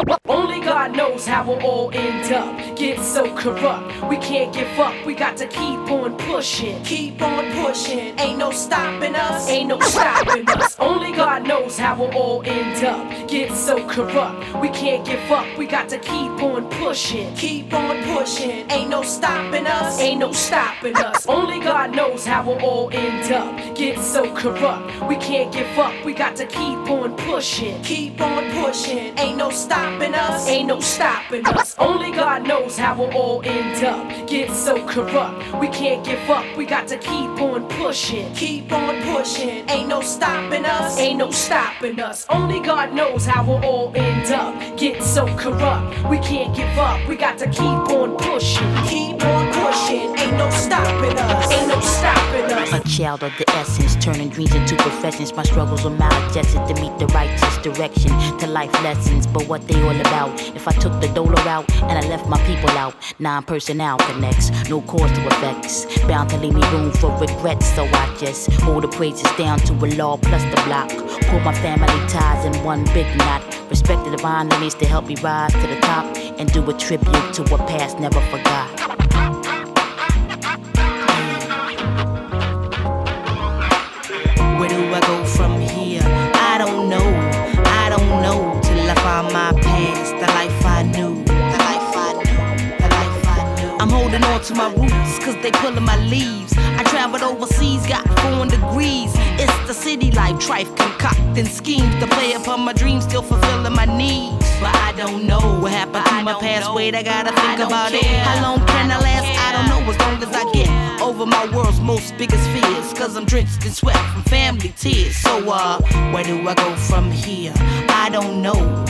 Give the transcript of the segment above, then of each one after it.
Bom God knows how we'll all end up. Get so corrupt, we can't give up. We got to keep on pushing. Keep on pushing, ain't no stopping us. Ain't no stopping us. Only God knows how we'll all end up. Get so corrupt, we can't give up. We got to keep on pushing. Keep on pushing, ain't no stopping us. Ain't no stopping us. Only God knows how we'll all end up. Get so corrupt, we can't give up. We got to keep on pushing. Keep on pushing, ain't no stopping us. Ain't no stopping us. Only God knows how we'll all end up. Get so corrupt, we can't give up. We got to keep on pushing. Keep on pushing, ain't no stopping us. Ain't no stopping us. Only God knows how we'll all end up. Get so corrupt, we can't give up. We got to keep on pushing. Keep on pushing, ain't no stopping us. Ain't no stopping us. A child of the essence, turning dreams into professions. My struggles were maladjusted to meet the righteous direction to life lessons. But what they all about? If I took the dollar route and I left my people out, non personnel connects, no cause to effects. Bound to leave me room for regrets, so I just hold the praises down to a law plus the block. Pull my family ties in one big knot. Respect the divine that needs to help me rise to the top and do a tribute to what past never forgot. Where do I go from here? I don't know. I don't know till I find my past, the life I knew. The life I knew. The life I knew. I'm holding on to my roots, cause they pulling my leaves. I traveled overseas, got foreign degrees. It's the city life, trife concocting schemes to play upon my dreams, still fulfilling my needs. But I don't know what happened to my past. Wait, I gotta think about it. How long can I last? I don't know. As long as I get over my world's most biggest fears. Cause I'm drenched in sweat from family tears. So, uh, where do I go from here? I don't know.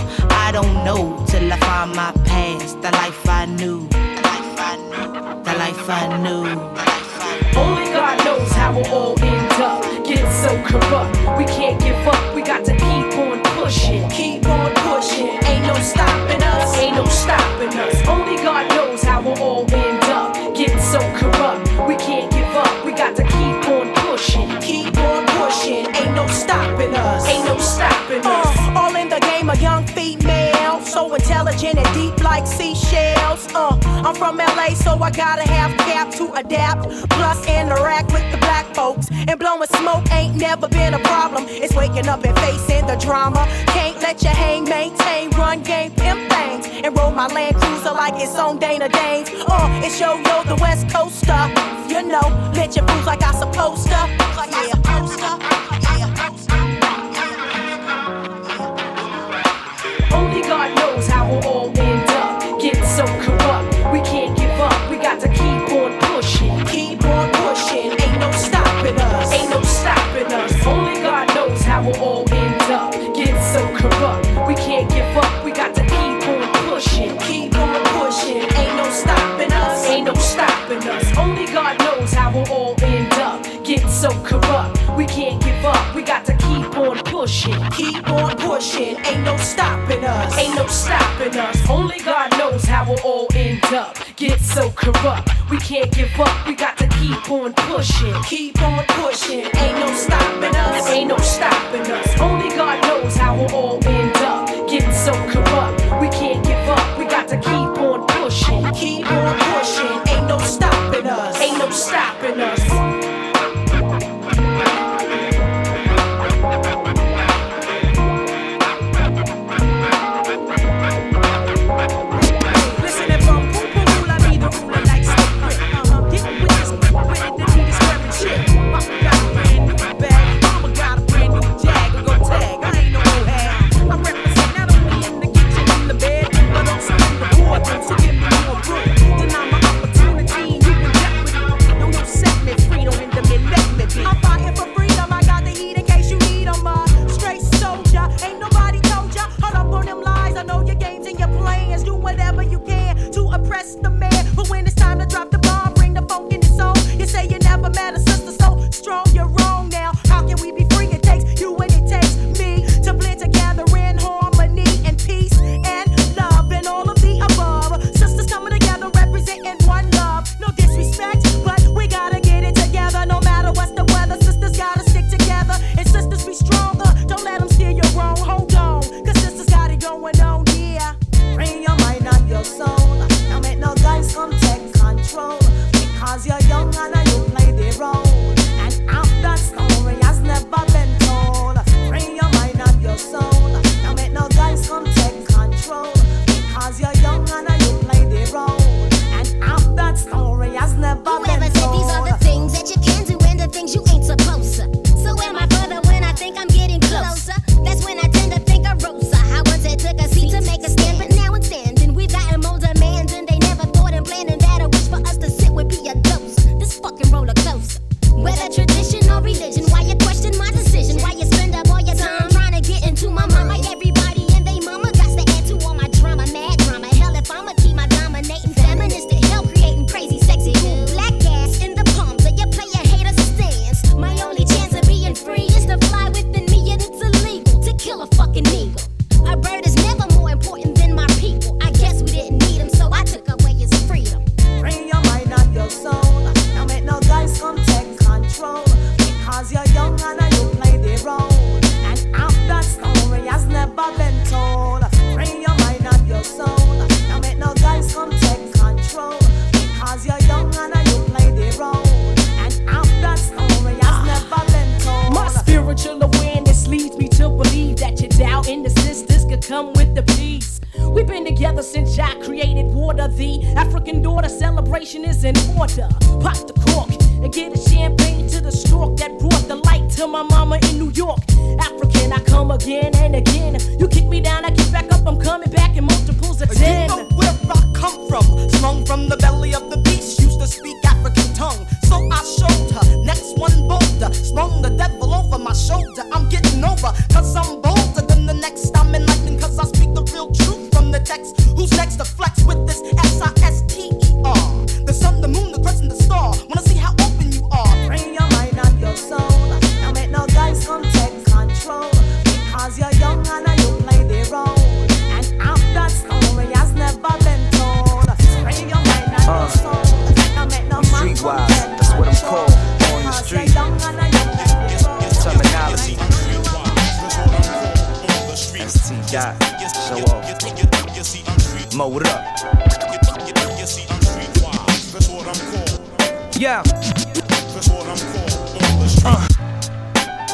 I don't know till I find my past. The life I knew. The life I knew. Only God knows how we'll all end up. Get so corrupt, we can't give up. We got to keep on pushing. Keep on pushing, ain't no stopping us. Ain't no stopping us. Only God knows how we'll all end up. Get so corrupt, we can't give up. We got to keep on pushing. Keep on pushing, ain't no stopping us. Ain't no stopping I'm from LA, so I gotta have cap to adapt. Plus, interact with the black folks. And blowing smoke ain't never been a problem. It's waking up and facing the drama. Can't let you hang, maintain, run game, pimp things. And roll my Land Cruiser like it's on Dana Danes. Uh, it's yo yo, the West Coaster. You know, let your fools like I supposed to. Like I supposed to. Only God knows how we'll all pushing. Keep on pushing, ain't no stopping us. Ain't no stopping us. Only God knows how we'll all end up. Get so corrupt, we can't give up. We got to keep on pushing. Keep on pushing, ain't no stopping us. Ain't no stopping us. Only God knows how we'll all end up. Get so corrupt, we can't give up. We got to keep on pushing. Keep on pushing, ain't no stopping us. Ain't no stopping us.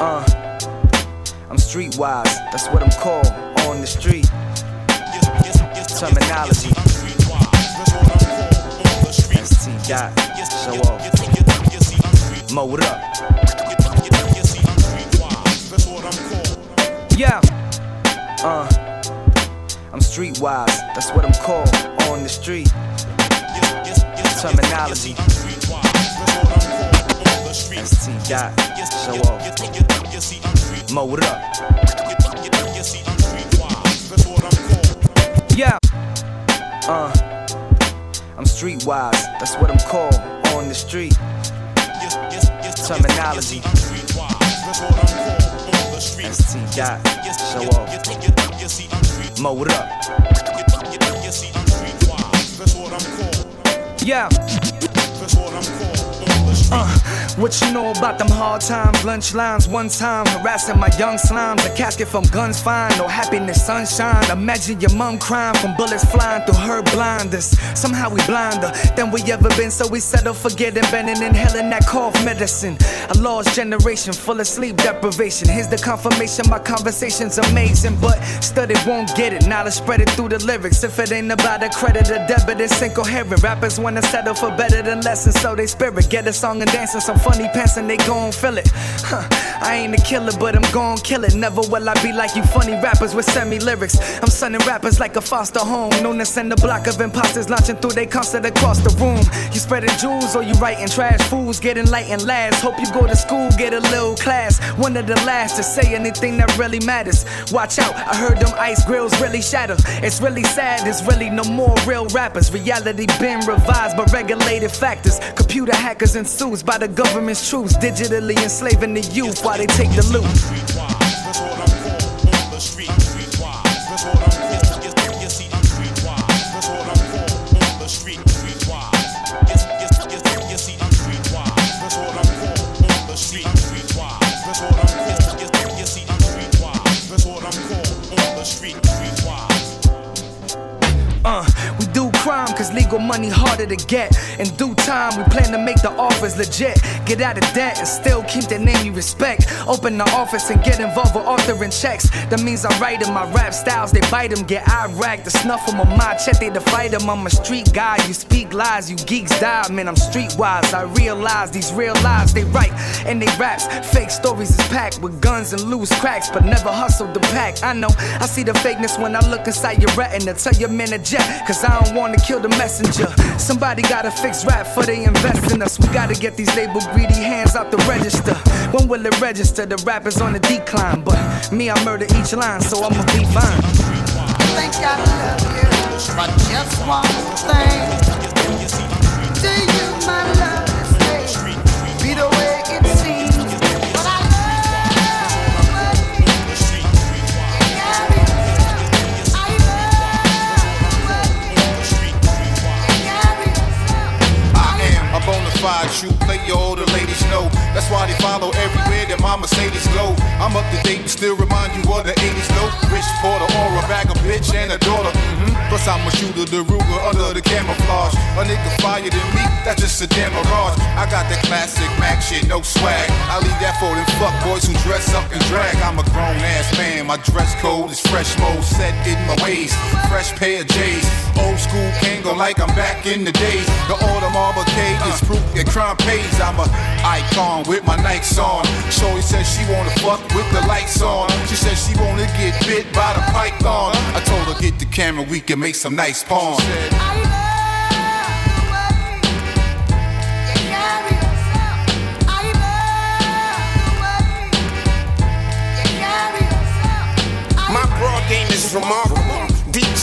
Uh, I'm streetwise, that's what I'm called on the street. Terminology. ST dot. Show off. Mo, what up? Yeah. Uh, I'm streetwise, that's what I'm called on the street. Terminology. ST dot. Show off. Mo, what up? Yeah. Uh, I'm streetwise, that's what I'm called on the street. Terminology. ST dot. Show off. Mo, what up? Yeah. Uh, what you know about them hard times? Lunch lines, one time harassing my young slimes. A casket from guns fine, no happiness, sunshine. Imagine your mom crying from bullets flying through her blinders. Somehow we blinder than we ever been, so we settle for getting bent and inhaling that cough medicine. A lost generation full of sleep deprivation. Here's the confirmation my conversation's amazing, but study won't get it. Knowledge spread it through the lyrics. If it ain't about a credit or debit, it's incoherent. Rappers wanna settle for better than lessons, so they spirit. Get a song and dance and some funny pants and they gon' feel it. Huh. I ain't a killer, but I'm gon' kill it. Never will I be like you funny rappers with semi lyrics. I'm sunning rappers like a foster home. Known to send a block of imposters launching through they concert across the room. You spreading jewels or you writing trash fools, getting light last. Hope you go to school, get a little class. One of the last to say anything that really matters. Watch out, I heard them ice grills really shatter. It's really sad, there's really no more real rappers. Reality been revised by regulated factors. Computer hackers and suits by the government's truths. Digitally enslaving the youth while they take the loot. Money harder to get. In due time, we plan to make the offers legit. Get out of debt and still keep the name you respect. Open the office and get involved with authoring checks. That means I write them, my rap styles, they bite them. Get Iraq, the snuff them on my check, they fight them. I'm a street guy, you speak lies, you geeks die. Man, I'm streetwise. I realize these real lives they write and they raps. Fake stories is packed with guns and loose cracks, but never hustled the pack. I know I see the fakeness when I look inside your retina. Tell your man to jet, cause I don't wanna kill the messenger. Somebody gotta fix rap for they invest in us. We gotta get these label greedy hands out the register. When will it register? The rap is on the decline, but me, I murder each line, so I'ma be fine. think I love you for just one thing. Do you, a fide true player, all the ladies know. That's why they follow everywhere that my Mercedes go. I'm up to date still remind you of the 80s low. Rich Porter or a bag of bitch and a daughter. Mm-hmm. Plus, I'm a shooter, the Ruger under the camouflage. A nigga fire than me, that's just a damn mirage. I got that classic Mac shit, no swag. I leave that for them fuck boys who dress up and drag. I'm a grown ass man, my dress code is fresh mode, set in my ways. Fresh pair of J's, old school Like I'm back in the days. The autumn arcade is proof that crime pays. I'm a icon with my Nikes on. Shorty says she wanna fuck with the lights on. She says she wanna get bit by the python. I told her get the camera, we can make some nice porn. My broad game is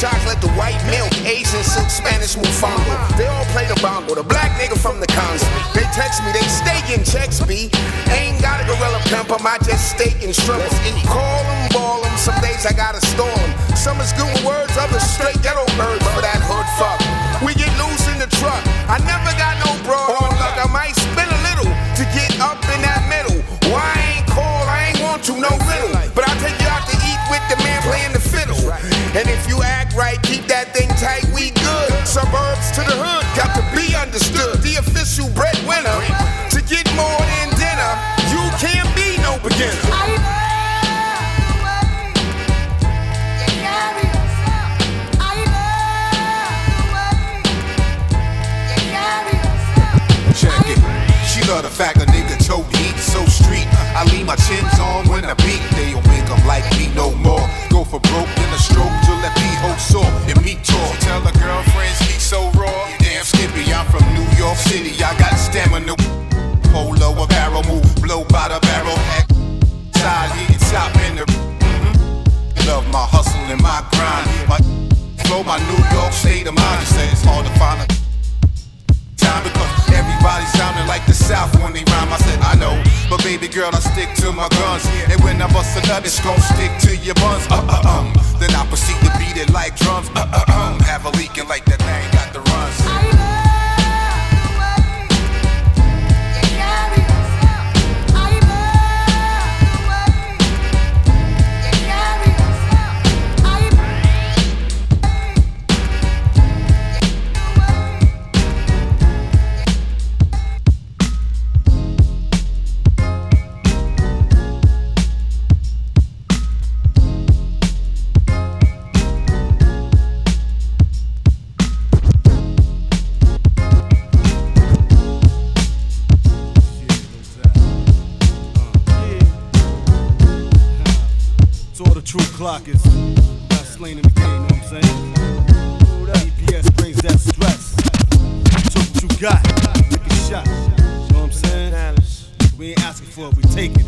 chocolate, the white milk, Asian silk, Spanish mofongo. They all play the bongo. The black nigga from the cons. They text me, they stay in checks, B. Ain't got a gorilla pimp 'em, I just steak and shrimp. Call 'em, ball 'em. Some days I gotta store 'em. Some is good words, others straight ghetto birds for that hood fuck. We get loose in the truck. I never got no broad on luck. I might spin a little to get up in that middle. Why I ain't call? I ain't want to, no riddle. But I'll take you out to eat with the man playing the fiddle. And if you right, keep that thing tight, we good. Suburbs to the hood, got to be understood. The official breadwinner. To get more than dinner, you can't be no beginner. Check it. She love the fact a nigga choke heat so street. I leave my chins on when I beat. They don't make 'em like me no more. Go for broke The barrel. Heck. Side hitting top in the. Mhm. Love my hustle and my grind. My flow, my New York state of mind. Say it's hard to find a time because everybody sounding like the South when they rhyme. I said, I know, but baby girl, I stick to my guns. And when I bust a nut, it's gon' stick to your buns. Uh uh um. Then I proceed to beat it like drums. Uh uh um. Have a leaking like that true clockers, best lane in the game, you know what I'm saying? DPS brings that stress. Took what you got, take a shot. Know what I'm saying? We ain't asking for it, we take it.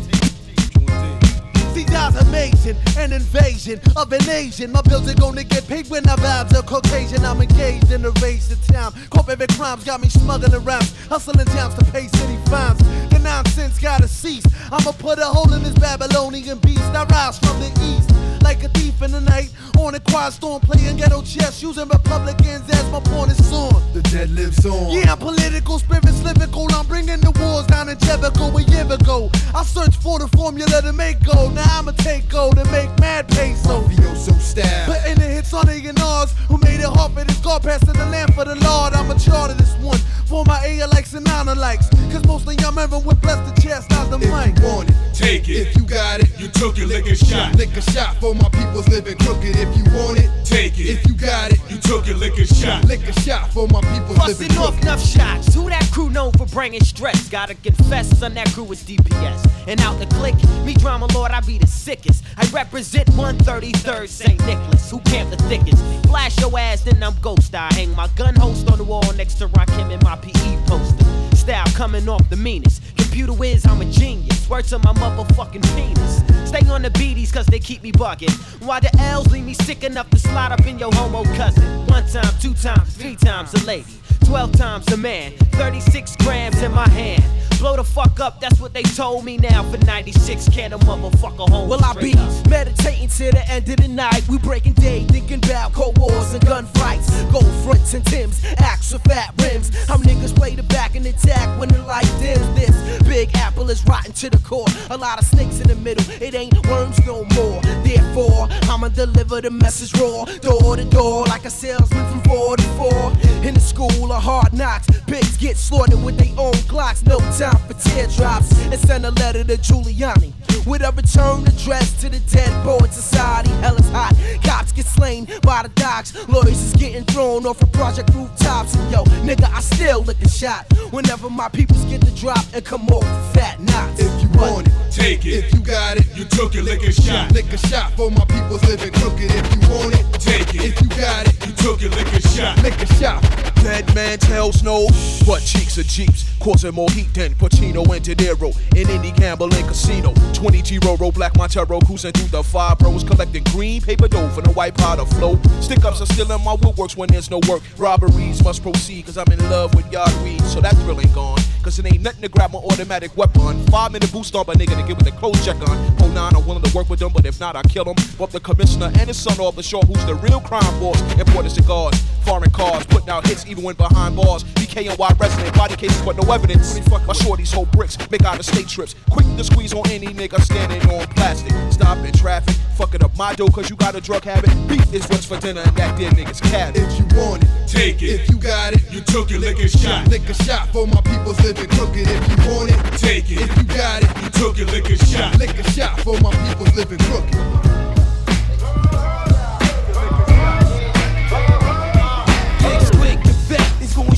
See, that's amazing, an invasion of an Asian. My bills are gonna get paid when I vibes are Caucasian. I'm engaged in the race to town. Corporate crimes got me smuggling raps, hustling towns to pay city fines. The nonsense gotta cease. I'ma put a hole in this Babylonian beast. I rise from the east like a thief in the night. On a quiet storm, playing ghetto chess, using Republicans as my pawn and sword. The dead lives on. Yeah, I'm political, spirits lyrical. I'm bringing the wars down in Jericho a year ago. I searched for the formula to make gold. Now I'ma take gold and make mad peso. Mafioso style. Putting the hits on the Nars who made it hard for this God passing the lamp for the Lord. I'm a charter this one for my A likes and nine likes. Cause most of y'all remember when blessed the chastise the mic. If you want it, Take it. If you got it, You took it, lick a shot. lick a shot for my people's living crooked. If you want it, Take it. if you got it, You took it, lick a shot. lick a shot for my people's living Busting off crooked. enough shots. Who that crew known for bringing stress? Gotta confess, son, that crew is DPS. And out the click, me drama lord, I be the sickest. I represent 133rd St. Nicholas, who camp the thickest. Flash your ass, then I'm ghost. I hang my gun host on the wall next to Rakim and my PE poster. Style coming off the meanest. Computer whiz, I'm a genius. Word to my motherfucking penis. Stay on the beaties, cause they keep me bugging. Why the L's leave me sick enough to slide up in your homo cousin? One time, two times, three times a lady. 12 times a man, 36 grams in my hand. Blow the fuck up, that's what they told me now for 96. Can a motherfucker home? Will I be up. meditating to the end of the night? We breaking day, thinking about cold wars and gunfights. Gold fronts and Tims, axe with fat rims. How niggas play the back and attack when the light dims. This big apple is rotten to the core. A lot of snakes in the middle, it ain't worms no more. Therefore, I'm I'ma deliver the message raw, door to door, like a salesman from four to four. In the school of hard knocks, pigs get slaughtered with their own clocks. No time for teardrops. And send a letter to Giuliani with a return address to the Dead Poet Society. Hell is hot. Cops get slain by the docks. Lawyers is getting thrown off of project rooftops. And yo, nigga, I still lick a shot whenever my peoples get the drop and come off fat knots. If you want it, Take it. if you got it, You took it, lick a shot. lick a shot for my people's living crooked. If you want it, Take it. if you got it, You took it, lick a shot. lick a shot. Dead man tells no, but cheeks of jeeps, causing more heat than Pacino and De Niro in any gambling casino. 20 G Roro, Black Montero, cruising through the five bros, collecting green paper dough for the white powder flow. Stick ups are still in my woodworks when there's no work. Robberies must proceed, cause I'm in love with yard weed, so that thrill ain't gone. Cause it ain't nothing to grab my automatic weapon. Five minute boost on a nigga to get with the clothes check on. Oh nine, I'm willing to work with them, but if not, I kill them. But the commissioner and his son off the shore, who's the real crime boss, importing cigars, foreign cars, putting out hits even when behind bars. BKNY resident, body cases, but no evidence. My shorties hold bricks, make out of state trips. Quick to squeeze on any nigga standing on plastic. Stopping traffic, fucking up my dough cause you got a drug habit. Beef is what's for dinner and that dead nigga's cabbage. If you want it, Take it. if you got it, You took it, lick a shot. lick a shot for my people's living crooked. If you want it, Take it. if you got it, You took it, lick a shot. lick a shot for my people's living crooked.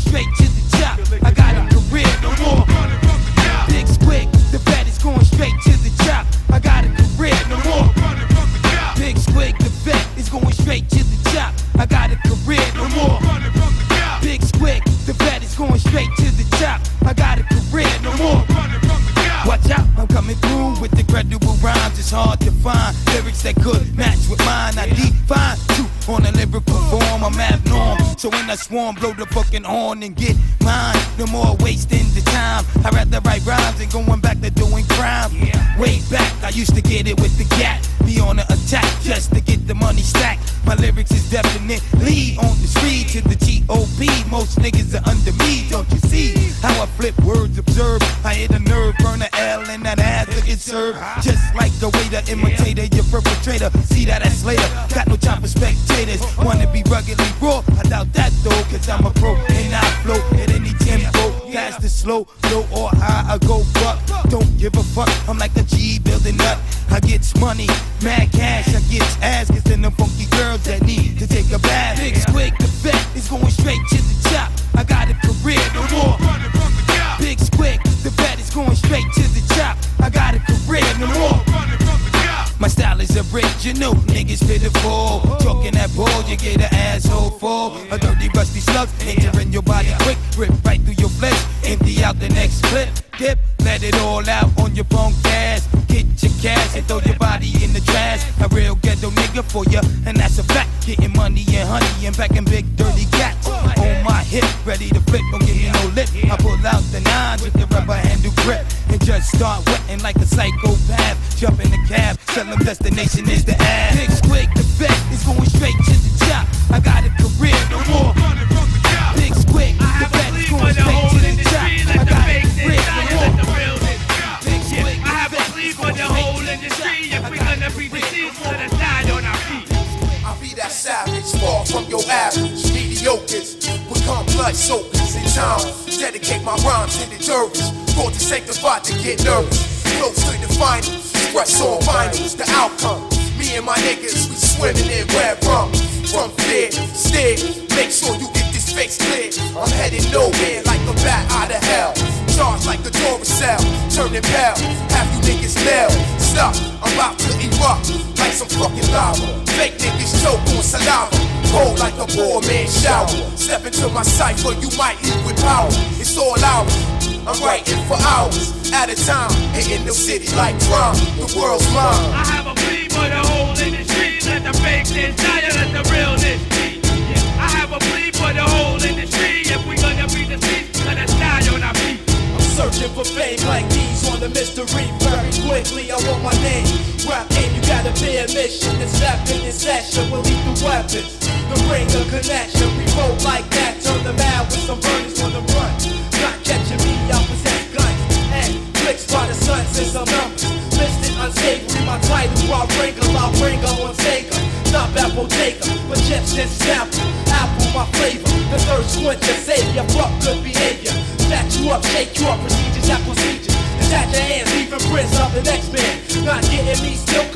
Straight to the top. I got a career, no more. Big squig, the vet is going straight to the top. I got a career, no more. Big squig, the vet is going straight to the top. I got a career, no more. Big squig, the vet is going straight to the top. I got a career, no more. Watch out, I'm coming through with the credible rhymes. It's hard to find lyrics that could match with mine. I define on a lyrical form. I'm abnorm. So when I swarm, blow the fucking horn and get mine. No more wasting the time. I'd rather write rhymes than going back to doing crime. Yeah. Way back, I used to get it with the gat. Be on the attack just to get the money stacked. My lyrics is definitely on the street to the T.O.P. Most niggas are under me, don't you see? How I flip words, observe. I hit a nerve, burn a L, and that ass to get served. Just like the way the imitator, your perpetrator. See that ass later. Got no time for spectators. Wanna be ruggedly raw? I doubt that though, cause I'm a pro and I flow at any tempo. Fast or slow, low or high, I go buck. Don't give a fuck, I'm like a G building up. I gets money, mad cash, I gets ass, cause then the funky girls that need to take a bath. Big squig, the vet is going straight to the top. I got a career, no more. Big squig, the vet is going straight to the top. I got a career, no more. Original, niggas pitiful. Talking that bull, you get an asshole full. A dirty, rusty slug, entering your body quick, rip right through your flesh, empty out the next clip. Dip, let it all out on your phone gas. Get your cash and throw your body in the trash. A real ghetto nigga for ya, and that's a fact. Getting money and honey and packing big dirty cats. On my hip, ready to flip, don't give me no lip. I pull out the nines with the rubber handle grip and just start wetting like a psychopath. Jump in the cab, tell them destination is the ass. Big squig, the vet is going straight to the top. I got a career, no more. Big squig, the vet is going straight to the top. I got a career, no more. Big squig, I have a plea for the whole industry. If we're gonna be deceased, let us die on our feet. I be that savage, far from your average. Mediocres, become blood soakers in time. Dedicate my rhymes to the endurance. Thought to sanctified to get nervous. Close to the finals, press on finals, the outcome. Me and my niggas, we swimming in red rum. From fear, steer, make sure you get this face clear. I'm headed nowhere like a bat out of hell. Charged like a Duracell, turning pale. Have you niggas nailed? Stop, I'm about to erupt like some fucking lava. Fake niggas choke on saliva. Cold like a poor man shower. Step into my cipher, you might leave with power. It's all ours. I'm writing for hours at a time. Hitting the city like drum. The world's mine. I have a plea for the whole industry. Let the fakeness die, let the realness be. Yeah. I have a plea for the whole industry. Searching for fame like these on the mystery. Very quickly, I want my name. Rap game, you gotta be a mission. It's happening, it's action. We'll lead the weapons. The ring of connection. We roll like that. Turn the mad with some burners on the run. Not catching me, I possess guns. And clicks by the sun since I'm numbers. Listed unsavory, my title. I wrangle, I wrangle on Sega. Stop Apple taker. but chips and snapple. Apple, my flavor. The third squint enemies still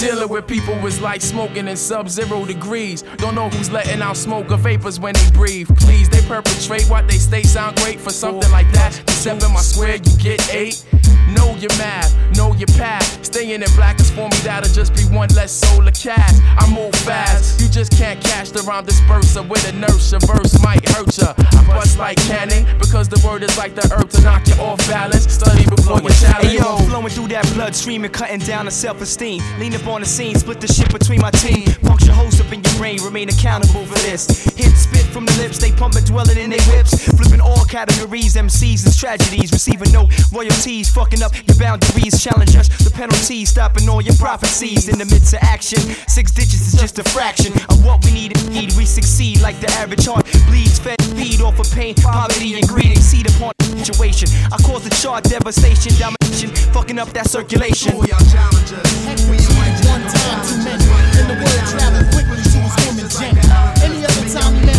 Dealing with people is like smoking in sub-zero degrees. Don't know who's letting out smoke or vapors when they breathe. Please, they perpetrate what they state sound great for something like that. Except my square, you get eight. Know your map, know your path. Staying in black is for me, that'll just be one less soul to cast. I move fast, you just can't catch the rhyme disperser with inertia. Verse might hurt ya. I bust like cannon because the word is like the herb to knock you off balance. Study before you challenge. Hey, yo, flowing through that bloodstream and cutting down the self esteem. Lean up on the scene, split the shit between my team. Puncture holes up in your brain, remain accountable for this. Hit spit from the lips, they pumping, dwelling in their whips. Flipping all categories, MCs and tragedies. Receiving no royalties, fucking up your boundaries, challenge us. The penalties, stopping all your prophecies in the midst of action. Six digits is just a fraction of what we need. Indeed, we succeed like the average heart bleeds, fed, feed off of pain, poverty, and greed. Exceed upon situation. I cause the chart devastation, domination, fucking up that circulation. One time too many, the quickly to. Any other time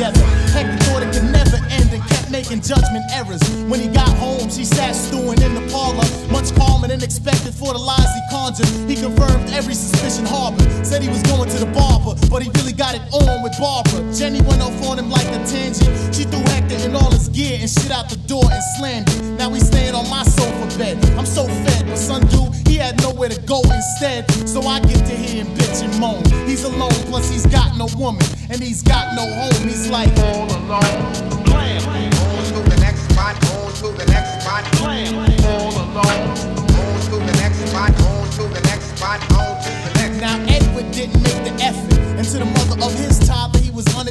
together making judgment errors. When he got home, she sat stewing in the parlor, much calmer than expected for the lies he conjured. He confirmed every suspicion harbored. Said he was going to the barber, but he really got it on with Barbara. Jenny went off on him like a tangent. She threw Hector and all his gear and shit out the door and slammed it. Now he's staying on my sofa bed. I'm so fed, but son, dude, he had nowhere to go instead. So I get to hear him bitch and moan. He's alone, plus he's got no woman, and he's got no home. He's like all alone spot, on to the next spot. All alone. On to the next spot, on to the next spot, on to the next. Now Edward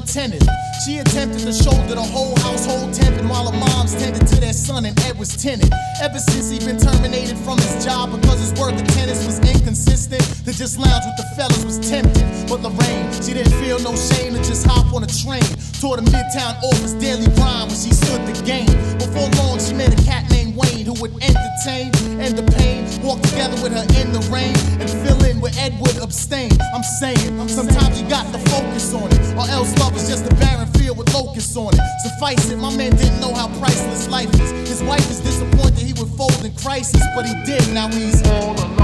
unattended. She attempted to shoulder the whole household temping while her moms tended to their son and Ed was tenant. Ever since he'd been terminated from his job because his work attendance was inconsistent, to just lounge with the fellas was tempting. But Lorraine, she didn't feel no shame to just hop on a train. Toward a midtown office daily rhyme when she stood the game. Before long, she met a cat named Wayne who would entertain and the pain. Walk together with her in the rain and fill in where Ed would abstain. I'm saying, sometimes you got to focus on it, or else love is just a barren field with locusts on it. Suffice it, my man didn't know how priceless life is. His wife is disappointed he would fold in crisis, but he did. Now he's all alone.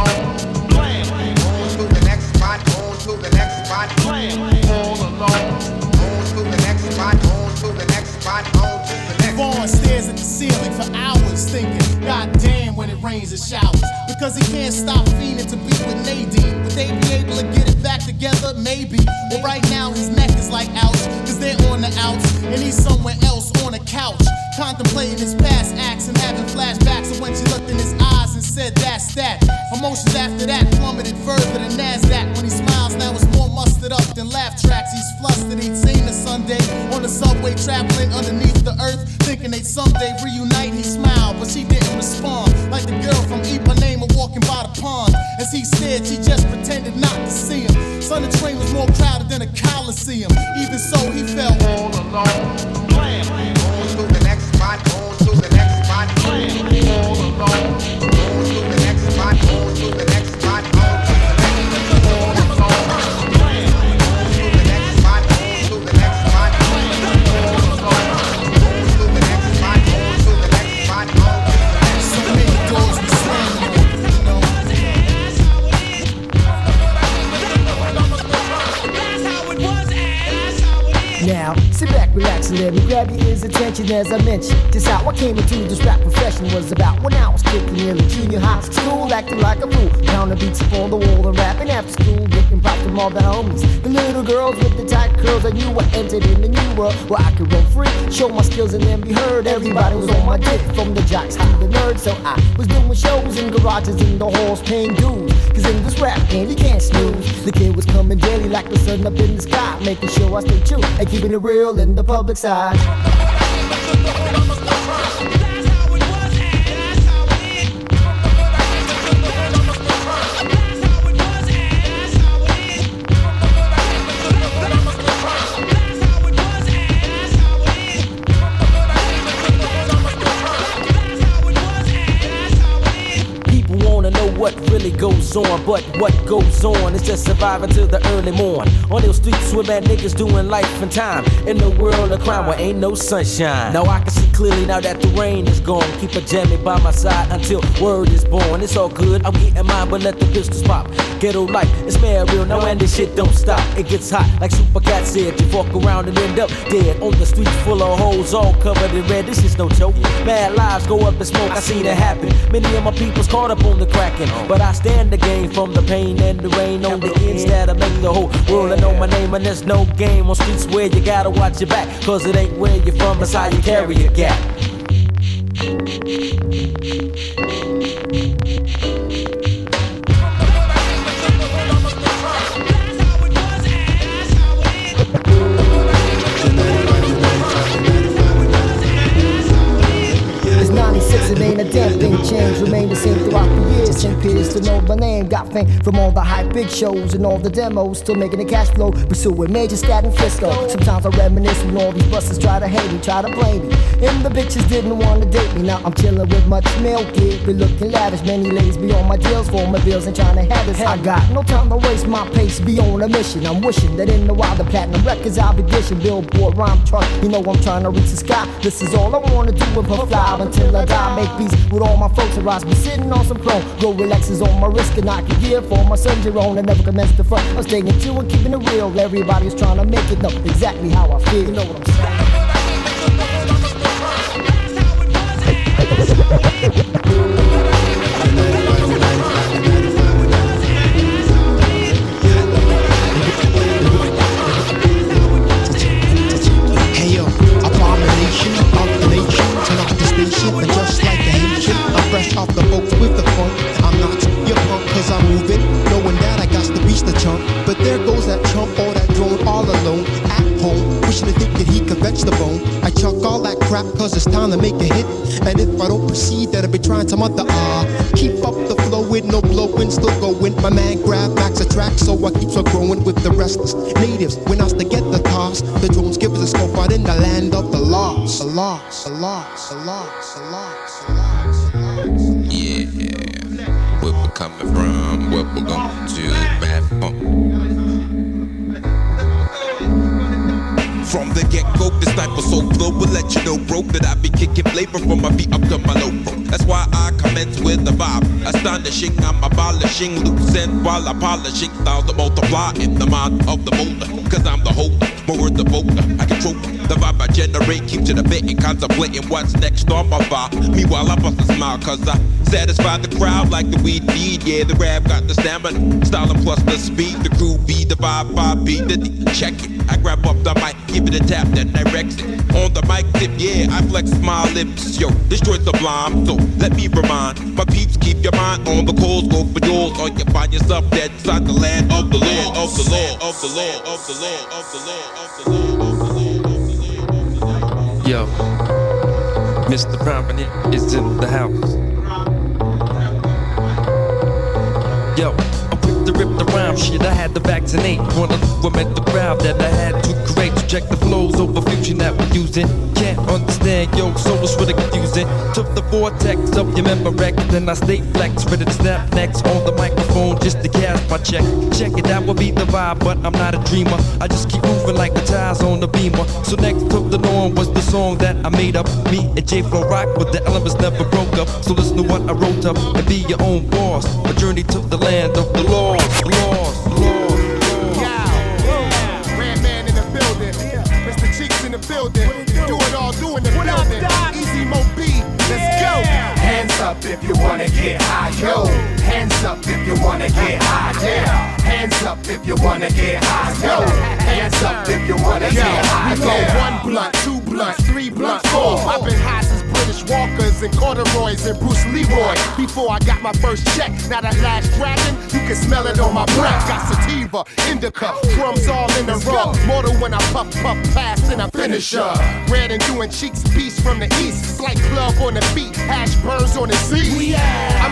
Blam. On to the next spot, on to the next spot. Blam. All alone. On to the next spot, on to the next spot, on to the next. Vaughn stares at the ceiling for hours, thinking, God damn, when it rains it showers. Because he can't stop fiending to be with Nadine. Would they be able to get it back together? Maybe. But right now his neck is like ouch, cause they're on the outs, and he's somewhere else on a couch. Contemplating his past acts and having flashbacks of when she looked in his eyes and said, That's that. Emotions after that plummeted further than NASDAQ. When he smiles, mustered up than laugh tracks. He's flustered, he'd seen a Sunday on the subway traveling underneath the earth, thinking they'd someday reunite. He smiled, but she didn't respond. Like the girl from Ipanema walking by the pond. As he stared, she just pretended not to see him. Son, the train was more crowded than a coliseum. Even so, he felt all alone. On to the next spot, on to the next spot. All alone. Relax, let me grab ears attention as I mentioned. Just how I came into this rap profession was about when I was kicking in the junior high school, acting like a fool. The beats up on the wall and rapping after school, getting props from all the homies. The little girls with the tight curls, I knew I entered in the new world where I could run free, show my skills and then be heard. Everybody was on my dick, from the jocks to the nerds, so I was doing shows in garages in the halls, paying dues. Cause in this rap game, you can't snooze. The kid was coming daily like the sun up in the sky, making sure I stay true and keeping it real in the public side. On, but what goes on is just surviving till the early morn. On those streets with bad niggas doing life and time. In the world of crime where ain't no sunshine. Now I can see clearly now that the rain is gone. Keep a jammy by my side until word is born. It's all good, I'm getting mine, but let the pistols pop. Ghetto life, it's mad real now and this shit don't stop. It gets hot, like Super Cat said. You walk around and end up dead on the streets full of holes, all covered in red. This is no joke. Bad lives go up in smoke, I see that happen. Many of my people's caught up on the cracking, but I stand game from the pain and the rain on the ends that'll make the whole world I know my name. And there's no game on streets where you gotta watch your back, cause it ain't where you're from, it's how you carry your gap. It's 96, it ain't a damn thing changed. Remain the same throughout years. St. To know my name. Got fame from all the hype big shows and all the demos. Still making the cash flow. Pursuing major stat and Frisco. Sometimes I reminisce when all these busters try to hate me, try to blame me. And the bitches didn't want to date me. Now I'm chilling with much milk, kid. Be looking lavish. Many ladies be on my deals for my bills and trying to have this. I got no time to waste my pace. Be on a mission. I'm wishing that in the wild the platinum records I'll be dishing. Billboard rhyme chart. You know I'm trying to reach the sky. This is all I wanna do and puff live until I die. Make peace with all my folks arise, be sitting on some chrome. Relaxes on my wrist and I can give for my son Jerome. I never commence to front. I'm staying true and keeping it real. Everybody's trying to make it know exactly how I feel. You know what I'm saying? Hey yo, abomination of the nation. Turn off the station moving. Knowing that I got to reach the chump. But there goes that chump or that drone all alone at home. Wishing to think that he could fetch the bone. I chuck all that crap cause it's time to make a hit. And if I don't proceed, that I'll be trying some other ah. Keep up the flow with no blowing, still going. My man grab max a track, so I keep on growing with the restless natives. When I to get the toss, the drones give us a scope out in the land of. The lost, the lost, the lost, the lost, the lost. Coming from, what we're going to bad From the get go, this type of soul flow will let you know, bro, that I be kicking flavor from my feet up to my low bro. That's why I commence with the vibe. Astonishing, I'm abolishing loose ends while I'm polishing styles to multiply in the mind of the molder. Cause I'm the holder, more the voter. I control the vibe I generate, keep to the bit and contemplating what's next on my vibe. Meanwhile, I bust a smile cause I satisfy the crowd like the weed need. Yeah, the rap got the stamina, styling plus the speed. The crew be the vibe, vibe be the. Check it. I grab up the mic, give it a tap that directs it. On the mic tip, yeah, I flex my lips. Yo, destroy sublime. So let me remind my peeps, keep your mind on the calls, go for yours, or you find yourself dead inside the land of the Lord, of the Lord, of the Lord, of the Lord, of the Lord, of the Lord. Yo, Mr. Prominent is in the house. Yo, To rip the rhyme shit. I had to vaccinate the women the crowd that I had to create to check the flows over fusion that we're using. Can't understand, yo, it's really confusing. Took the vortex of your memorex, then I stay flex, ready to snap next on the microphone just to cast my check. Check it, that will be the vibe, but I'm not a dreamer. I just keep moving like the tires on the beamer. So next took the norm was the song that I made up. Me and J Flow rock, but the elements never broke up. So listen to what I wrote up and be your own boss. A journey to the land of the lost, lost, lost. All, do in. Easy Mo Bee, let's go. Hands up if you wanna get high, yo. Hands up if you wanna get high, yeah. Hands up if you wanna get high, yo. Hands up if you wanna get high, we go one blunt, two blunt, three blunt, four. I've been high since British Walkers and corduroys and Bruce Leroy. Before I got my first check, now that last dragon, you can smell it on my breath. Got sativa, indica, crumbs all in the row. Mortal when I puff, puff past and I finish up. Red and doing cheeks, beast from the east. Flight club on the beat, hash burns on the sea. I'ma pass this bomb like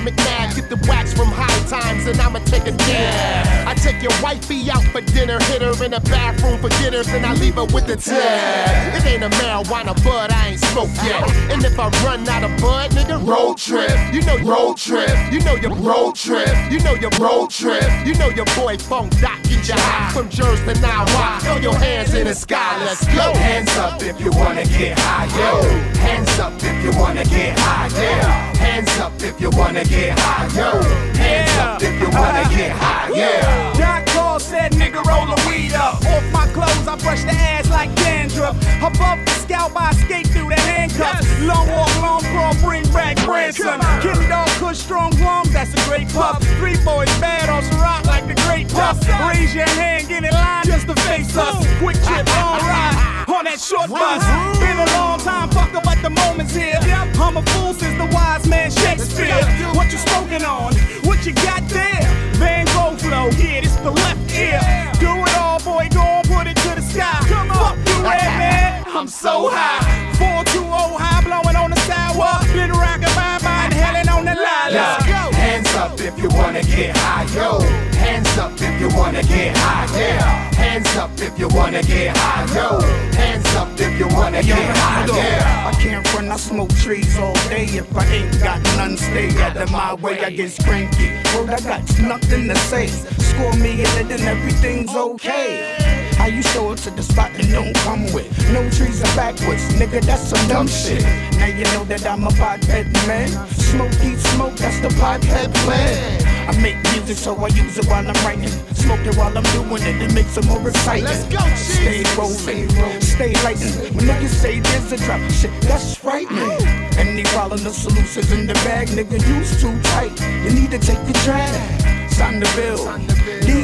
McNabb. Get the wax from high times and I'ma take a dab. I take your wifey out for dinner, hit her in the bathroom for dinners, and I leave her with the tab. It ain't a marijuana bud, I ain't smoked yet. And if I run out of bud, nigga, road trip. You know your road trip. You know your road trip. You know your road trip. You know your boy Funk Doc get you high from Jersey to Nawa. Throw your hands in the sky, let's go. Hands up if you wanna get high, yo. Hands up if you wanna get high, yeah. Hands up if you wanna get high, yo. Hands up if you wanna get high, yeah. Doc said, nigga, roll the weed up. Off my clothes, I brush the ass like dandruff. Above the scalp, I skate through the handcuffs. Long walk, long crawl, bring back ransom. Kitty dog, kush, strong lung, that's a great puff. Three boys bad on rock like the great puff. Raise your hand, get in line just to face us. Quick trip, long ride on that short bus. Been a long time, fucker, but the moment's here. I'm a fool since the wise man Shakespeare. What you smoking on? What you got there? Van Gogh flow, yeah, this the left ear. Do it all, boy, go on, put it to the sky. Fuck you, red man, I'm so high. 420 high, blowing on the sour. Been rockin' bye bye and hellin' on the go. Hands up if you wanna get high, yo. Hands up if you wanna get high, yeah. Hands up if you wanna get high, yo. Hands up if you wanna get high, yeah. I can't run, I smoke trees all day. If I ain't got none, stay out of my way. I get cranky. Word, I got nothing to say. Score me in it and everything's okay. How you show up to the spot and don't come with? No trees are backwards, nigga, that's some dumb shit. Now you know that I'm a pothead man. Smoke, eat, smoke, that's the pothead plan. I make music, so I use it while I'm writing. Smoke it while I'm doing it, it makes it more exciting. Let's go, Stay rolling, stay lighting. When niggas say there's a drop, shit, that's frightening. And they following the solutions in the bag, nigga, you's too tight. You need to take the drag. Sign the bill,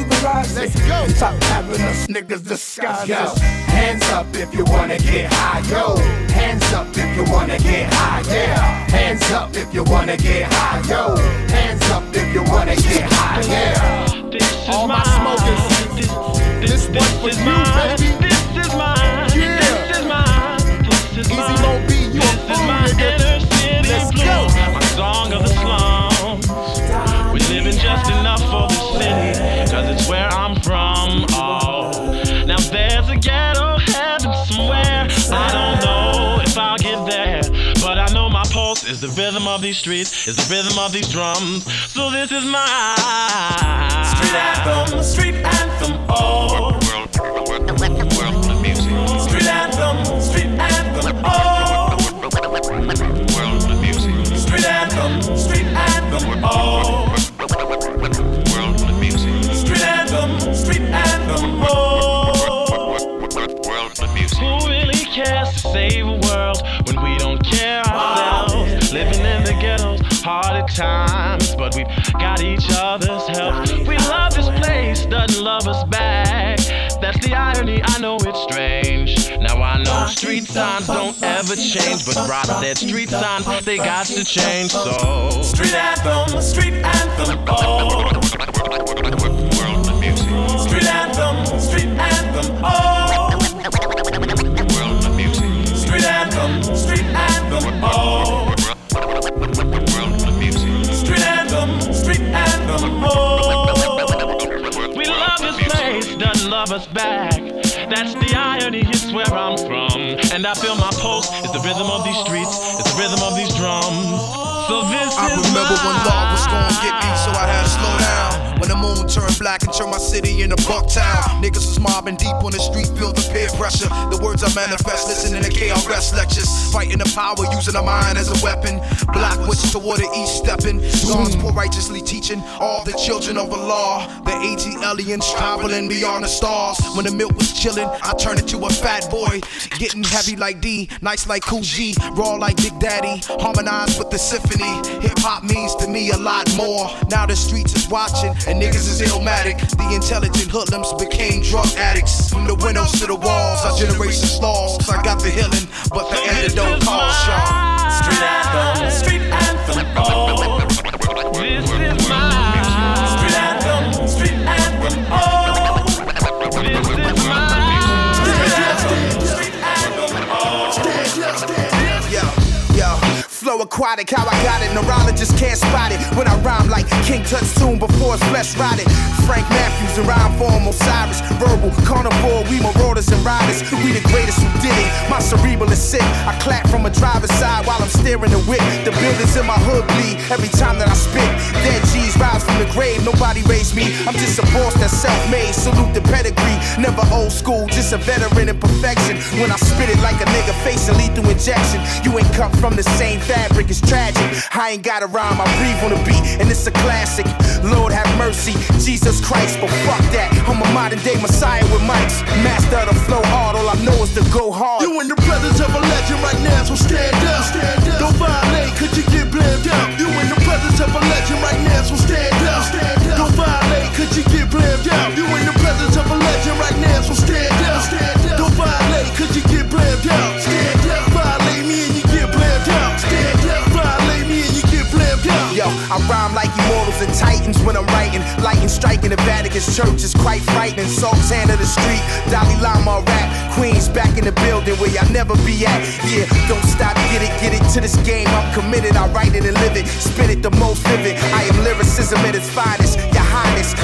legalize it. Let's go. And stop having us niggas disguise Yo, us. hands up if you wanna get high, yo. Hands up if you wanna get high, yeah. Hands up if you wanna get high, yo. Hands up if you wanna get high, yeah. This is All my smokers, this This one for you, baby. This is mine. Yeah. This is mine. This is Easy mine. Mo B, you a This is fool, my nigga. inner city Let's blues. go. My song of the slums. We living just enough for the city, cause it's where I'm from. Oh, now there's a ghetto heaven somewhere. I don't know if I'll get there, but I know my pulse is the rhythm of these streets, is the rhythm of these drums. So this is my street anthem, street anthem. Oh. World of music. Street anthem, street anthem, oh. World of music. Street anthem, street anthem, oh. Cares to save a world when we don't care ourselves? Living in the ghettos, hard at times, but we've got each other's help. We love this place, doesn't love us back. That's the irony, I know it's strange. Now I know street signs don't ever change, but Rock said street signs, they got to change. So, street anthem, street anthem, oh. Street anthem, street anthem, oh. Street anthem, street anthem, oh. Street anthem, street anthem, oh. We love this place, doesn't love us back. That's the irony, it's where I'm from. And I feel my pulse is the rhythm of these streets, it's the rhythm of these drums. So this I is remember when my law was gonna get me, so I had to slow down. When the moon turned black and turned my city into Bucktown. Niggas was mobbing deep on the street, feel the peer pressure. The words I manifest, listening to KRS lectures. Fighting the power, using the mind as a weapon. Black witches toward the east stepping. Songs poor righteously teaching all the children of Allah. The AT aliens traveling beyond the stars. When the milk was chilling, I turned into a fat boy. Getting heavy like D, nice like Kool G, raw like Big Daddy. Harmonized with the symphony. Hip hop means to me a lot more. Now the streets is watching and niggas is illmatic. The intelligent hoodlums became drug addicts. From the windows to the walls, our generation's lost. I got the healing, but the antidote calls y'all. Street anthem, street anthem, oh. This is my street anthem, street anthem, oh. Aquatic, how I got it. Neurologists can't spot it when I rhyme like King Tut's tomb before his flesh rotted. Frank Matthews and rhyme form Osiris. Verbal, carnivore, we marauders and riders. We the greatest who did it. My cerebral is sick. I clap from a driver's side while I'm steering the whip. The buildings in my hood bleed every time that I spit. Dead G's rise from the grave, nobody raised me. I'm just a boss that's self-made. Salute the pedigree. Never old school, just a veteran in perfection. When I spit it like a nigga facing lethal injection. You ain't cut from the same fabric, it's tragic. I ain't got a rhyme, I breathe on the beat, and it's a classic. Lord have mercy, Jesus Christ, but fuck that. I'm a modern day messiah with mics. Master of the flow hard, all I know is to go hard. You in the presence of a legend right now, so stand up. Don't violate, could you get blamed out? And titans when I'm writing. Lightning striking the Vatican's church is quite frightening. Sultan of the street, Dalai Lama rap. Queens back in the building where y'all never be at. Yeah, don't stop, get it, get it to this game. I'm committed, I write it and live it. Spit it the most vivid. I am lyricism at its finest.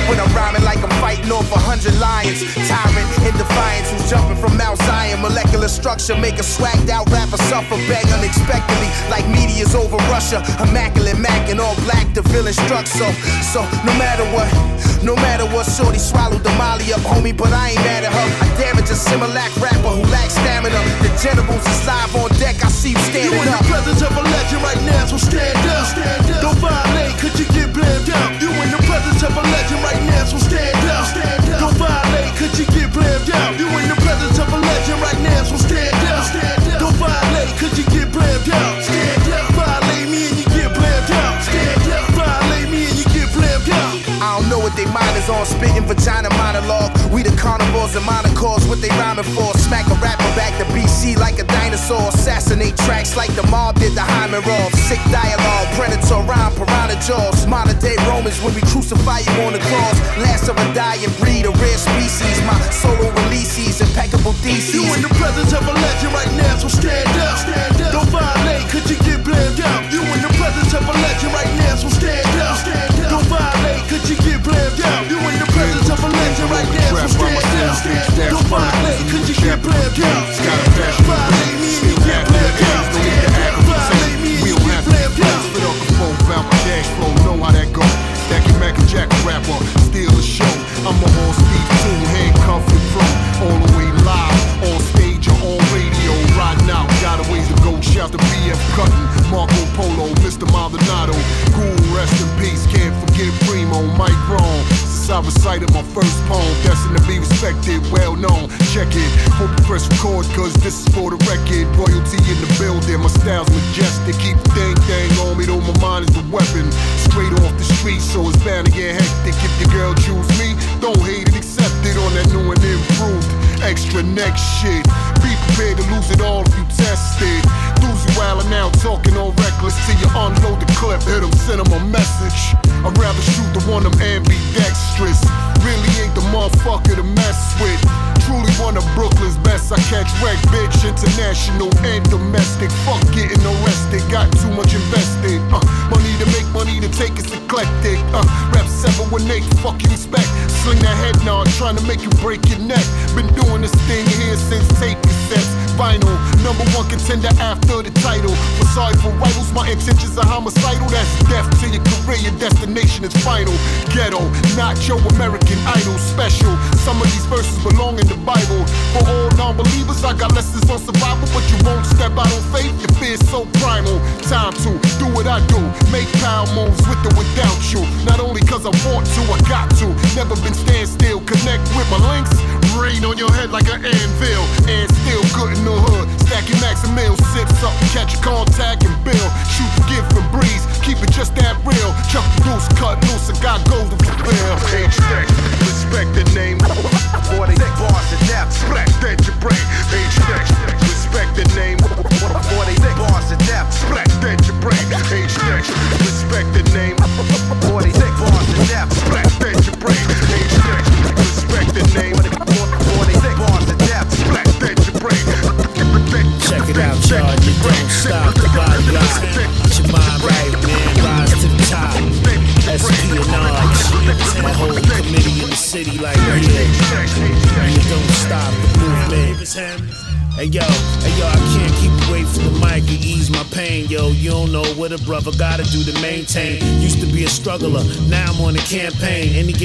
When I'm rhyming like I'm fighting off a hundred lions. Tyrant in defiance who's jumping from Mount Zion. Molecular structure make a swagged out rapper suffer, bang unexpectedly. Like meteors over Russia. Immaculate Mac and all black, the feeling struck. So, so no matter what, no matter what, shorty swallowed the molly up, homie. But I ain't mad at her. I damage a Similac rapper who lacks stamina. The generals is live on deck. I see you standing You in up. the presence of a legend right now, so stand up. Stand up. Don't violate, cause you get blamed out. You in the presence of a legend right now, so stand up. Stand up. Don't violate, cause you get blamed out. What they mind is on, spitting vagina monologue. We the carnivores and monocores, what they rhyming for. Smack a rapper back to BC like a dinosaur. Assassinate tracks like the mob did the Hyman Roth. Sick dialogue, predator rhyme, piranha jaws. Modern day Romans when we crucify you on the cross. Last of a dying breed, a rare species. My solo releases, impeccable theses. You in the presence of a legend right now, so stand up. Stand up. Don't violate, cause you get blamed out. You in the presence of a legend right now, so stand up. Don't violate, cause you get blamed out. You in the presence of a legend right now, so stand up. Don't violate, cause you get blamed out.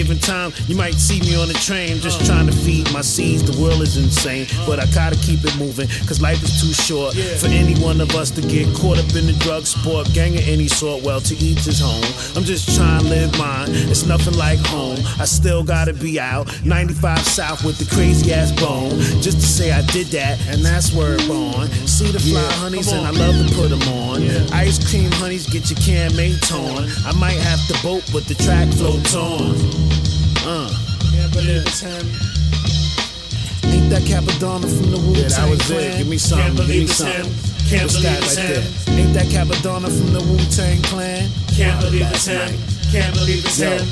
Given time, you might see me on the train. Just trying to feed my seeds. The world is insane, but I gotta keep it moving, cause life is too short for any one of us to get caught up in the drug sport, gang of any sort. Well, to each his home. I'm just trying to live mine. It's nothing like home. I still gotta be out 95 South with the crazy ass bone. Just to say I did that, and that's where it born. See the fly honeys, and I love to put them on. Ice cream honeys get your can made torn. I might have to boat, but the track floats on. Uh. Can't believe it's him. Ain't that Cappadonna from the Wu Tang Yeah, that was Clan? it. Give me something, Can't give me believe it's something. him. Can't believe believe it's right him. there. Ain't that Cappadonna from the Wu Tang Clan? Can't believe it's him. Can't believe it's Yo, him.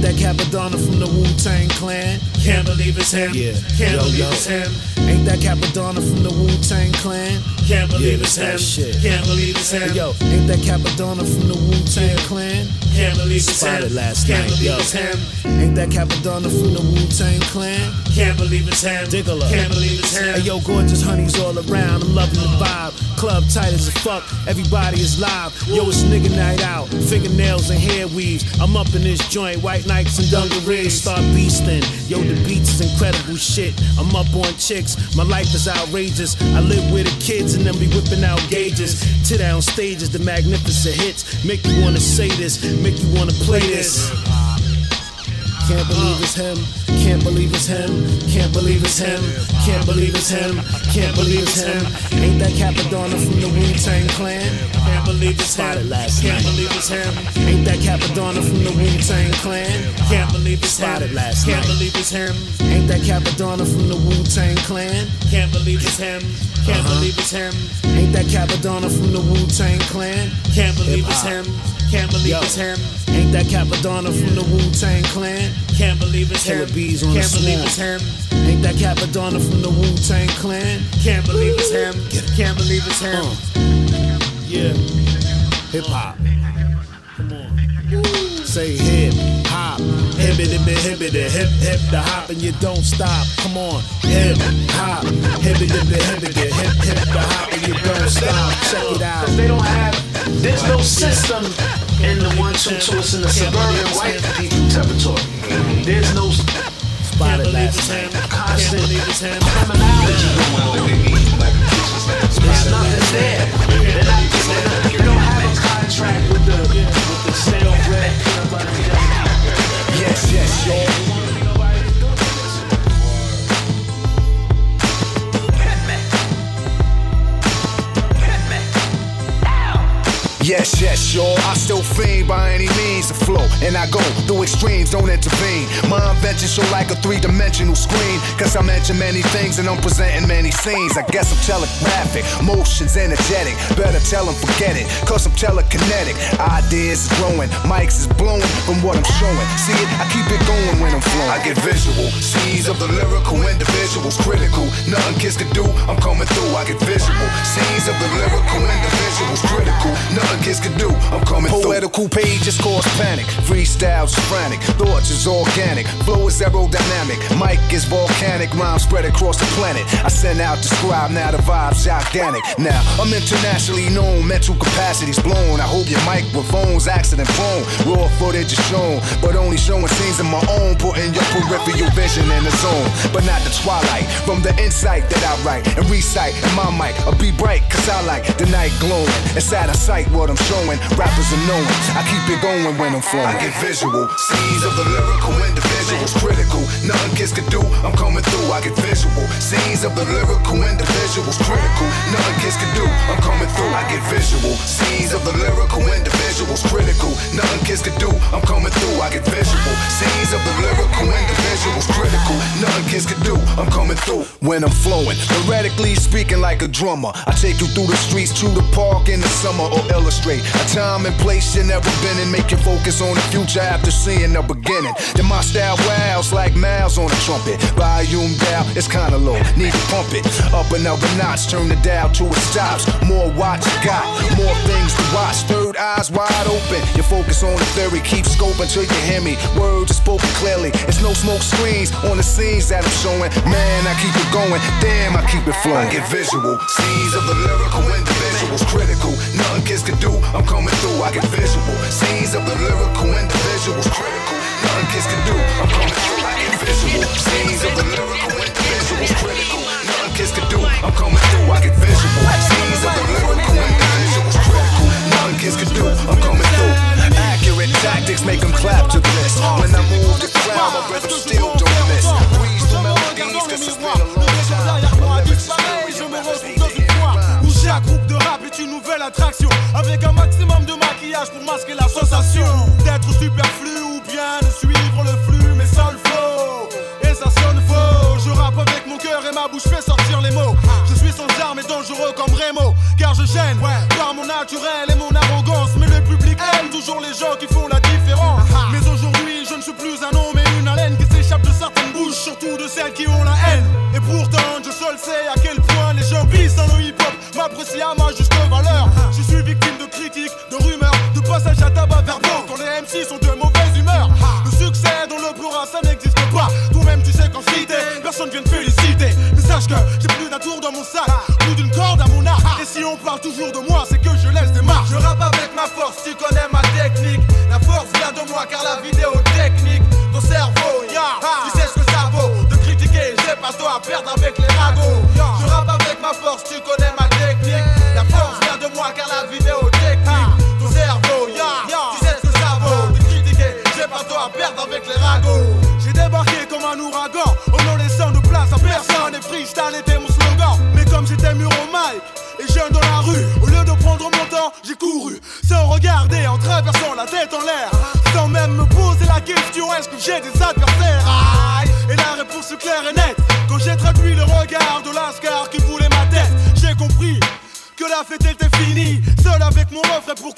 Ain't that Cappadonna from the Wu Tang Clan? Can't believe it's him. Yeah. Can't Yo, believe yo. it's him. Ain't that Cappadonna from the Wu Tang Clan? Can't believe yeah, it's him. Shit. Can't believe it's him. Hey, yo, ain't that Cappadonna from the Wu Tang Clan? Can't believe it's Spotted him. last Can't night, believe yo. it's him. Ain't that Cappadonna from the Wu Tang Clan? Can't believe it's him. Diggler. Can't believe it's him. Hey, yo, gorgeous honeys all around. I'm loving the vibe. Club tight as a fuck. Everybody is live. Yo, it's nigga night out. And hair weaves. I'm up in this joint. White Nikes and dungarees. Start beasting. Yo, the beats is incredible shit. I'm up on chicks. My life is outrageous. I live with the kids and then be whipping out gauges. Tit down stages, the magnificent hits. Make you wanna say this. Make you wanna play this. Can't believe it's him. Can't believe it's him. Can't believe it's him. Can't believe it's him. Can't believe it's him. Ain't that Cappadonna from the Wu Tang Clan? Can't believe it's him. last Can't night. believe it's him. Ain't that Cappadonna from the Wu Tang Clan? Can't believe it's him. Last Can't night. believe it's him. Ain't that Cappadonna from the Wu Tang Clan? Can't believe it's him. Can't Uh-huh. believe it's him. Ain't that Cappadonna from the Wu Tang Clan? Can't believe it's him. Can't believe Yo. it's him. Ain't that Cappadonna from the Wu Tang Clan? Can't believe it's Killer him. bees on Can't believe it's him. Ain't that Cappadonna from the Wu Tang Clan? Can't believe it's him. Can't believe it's him. Yeah. Hip hop. Come on. Say hip hop. Hibbity hibbity hip hip the hop and you don't stop. Come on. Hip hop. Hibbity hibbity hip hip the hop and you don't stop. Check it out. They don't have, there's no system in the one two two. It's in the suburban white people territory. There's no Spotted last night. constant criminality going on. There's nothing there. Yes, yes, yo. Yes, yes, y'all. I still fiend by any means to flow. And I go through extremes, don't intervene. My invention show like a three dimensional screen. Cause I mention many things and I'm presenting many scenes. I guess I'm telegraphic, motions energetic. Better tell them forget it, cause I'm telekinetic. Ideas is growing, mics is blowing from what I'm showing. See it, I keep it going when I'm flowing. I get visual, seeds of the lyrical individuals, critical. Nothing kids can do, I'm coming through. I get visual, seeds of the lyrical individuals, critical. Nothing kids can do, I'm coming through. Poetical pages cause panic, freestyles frantic, thoughts is organic, flow is aerodynamic, mic is volcanic, rhymes spread across the planet. I send out the scribe, now the vibe's gigantic. Now I'm internationally known, mental capacity's blown. I hope your mic microphone's accident prone. Raw footage is shown, but only showing scenes of my own, putting your peripheral vision in the zone. But not the twilight, from the insight that I write and recite. in my mic, I'll be bright, cause I like the night glowing. It's out of sight what I'm showing, rappers are knowing. I keep it going when I'm flowing. I get visual, scenes of the lyrical individuals, critical. Nothing kids can do, I'm coming through. I get visual, scenes of the lyrical individuals, critical. Nothing kids can do, I'm coming through. I get visual, scenes of the lyrical individuals, critical. Nothing kids can do, I'm coming through. I get visual, scenes of the lyrical individuals, critical. Nothing kids can do, I'm coming through. When I'm flowing, theoretically speaking like a drummer, I take you through the streets to the park in the summer or illustrate a time and place you never been in. Make you focus on the future after seeing the beginning. Then my style wows like miles on a trumpet. Volume down, it's kinda low, need to pump it. Up another notch, turn the dial to it stops. More watch you got, more things to watch. Third eyes wide open. You focus on the theory, keep scoping till you hear me. Words are spoken clearly. It's no smoke screens on the scenes that I'm showing. Man, I keep it going. Damn, I keep it flowing. I get visual. Scenes of the lyrical individuals, critical. Nothing can do, I'm coming through. I get visual. Scenes of the lyrical individuals, critical. Kids can do, I'm coming through. I get visual. Scenes of the lyrical individuals, critical. Kids can do, I'm coming through. I get visual. Scenes of the lyrical individuals, critical. Kids can do, I'm coming through. Accurate tactics make them clap to this. When I move the crowd, my rhythm still une nouvelle attraction. Avec un maximum de maquillage pour masquer la sensation. D'être superflu ou bien de suivre le flux mais sans le flow et ça sonne faux. Je rappe avec mon cœur et ma bouche fait sortir les mots. Je suis sans armes et dangereux comme Remo. Car je gêne par mon naturel et mon arrogance. Mais le public aime toujours les gens qui font la différence. Mais aujourd'hui je ne suis plus un homme et une haleine qui s'échappe de certaines bouches. Surtout de celles qui ont la haine. Et pourtant je seul sais à j'apprécie à ma juste valeur. Je suis victime de critiques, de rumeurs, de passages à tabac vers Quand les MC sont de mauvaise humeur, le succès dans le plural ça n'existe pas. Toi-même tu sais qu'en cité, personne vient te féliciter. Mais sache que j'ai plus d'un tour dans mon sac, plus d'une corde à mon arc. Et si on parle toujours de moi, c'est que je laisse des marques. Je rappe avec ma force, tu connais ma technique. La force vient de moi car la vidéo